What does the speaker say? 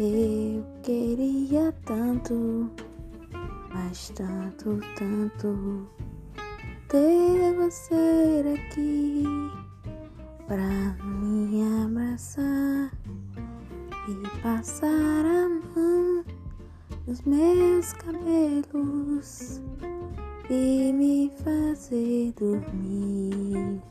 Eu queria tanto, mas tanto, tanto ter você aqui pra me abraçar e passar a mão nos meus cabelos e me fazer dormir.